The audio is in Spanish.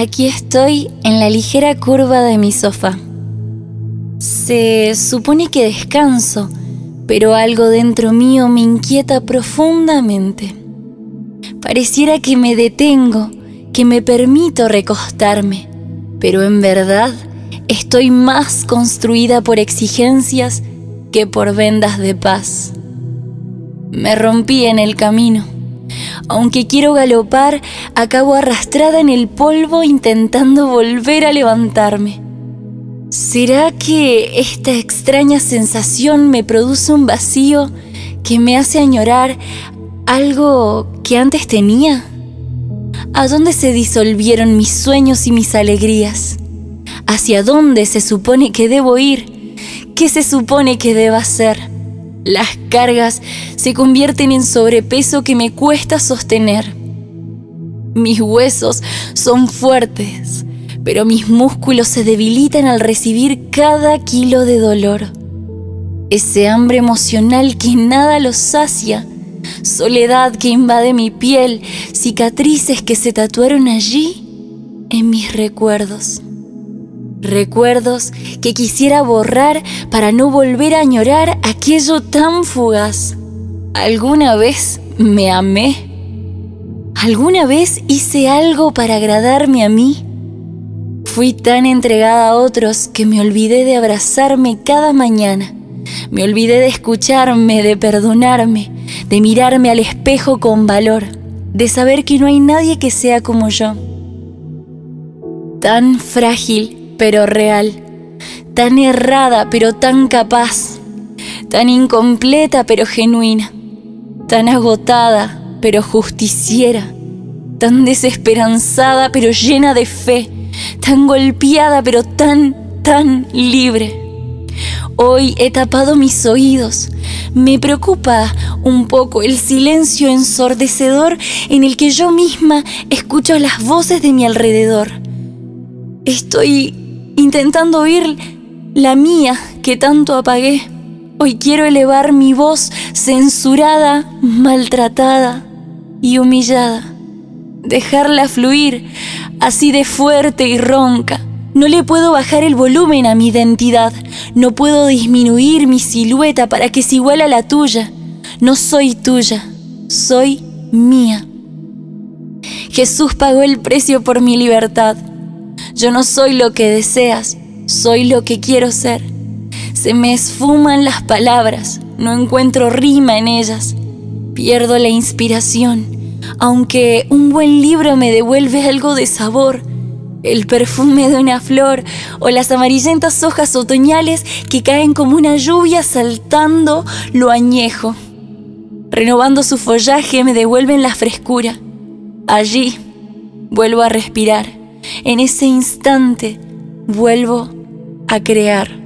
Aquí estoy en la ligera curva de mi sofá. Se supone que descanso, pero algo dentro mío me inquieta profundamente. Pareciera que me detengo, que me permito recostarme, pero en verdad estoy más construida por exigencias que por vendas de paz. Me rompí en el camino. Aunque quiero galopar, acabo arrastrada en el polvo intentando volver a levantarme. ¿Será que esta extraña sensación me produce un vacío que me hace añorar algo que antes tenía? ¿A dónde se disolvieron mis sueños y mis alegrías? ¿Hacia dónde se supone que debo ir? ¿Qué se supone que deba hacer? Las cargas se convierten en sobrepeso que me cuesta sostener. Mis huesos son fuertes, pero mis músculos se debilitan al recibir cada kilo de dolor. Ese hambre emocional que nada los sacia, soledad que invade mi piel, cicatrices que se tatuaron allí en mis recuerdos. Recuerdos que quisiera borrar para no volver a añorar aquello tan fugaz. ¿Alguna vez me amé? ¿Alguna vez hice algo para agradarme a mí? Fui tan entregada a otros que me olvidé de abrazarme cada mañana. Me olvidé de escucharme, de perdonarme, de mirarme al espejo con valor, de saber que no hay nadie que sea como yo. Tan frágil pero real, tan errada pero tan capaz, tan incompleta pero genuina, tan agotada pero justiciera, tan desesperanzada pero llena de fe, tan golpeada pero tan, tan libre. Hoy he tapado mis oídos. Me preocupa un poco el silencio ensordecedor en el que yo misma escucho las voces de mi alrededor. Estoy intentando oír la mía que tanto apagué. Hoy quiero elevar mi voz censurada, maltratada y humillada. Dejarla fluir así de fuerte y ronca. No le puedo bajar el volumen a mi identidad. No puedo disminuir mi silueta para que se iguale a la tuya. No soy tuya, soy mía. Jesús pagó el precio por mi libertad. Yo no soy lo que deseas, soy lo que quiero ser. Se me esfuman las palabras, no encuentro rima en ellas. Pierdo la inspiración, aunque un buen libro me devuelve algo de sabor. El perfume de una flor o las amarillentas hojas otoñales que caen como una lluvia saltando lo añejo. Renovando su follaje me devuelven la frescura. Allí vuelvo a respirar en ese instante vuelvo a crear.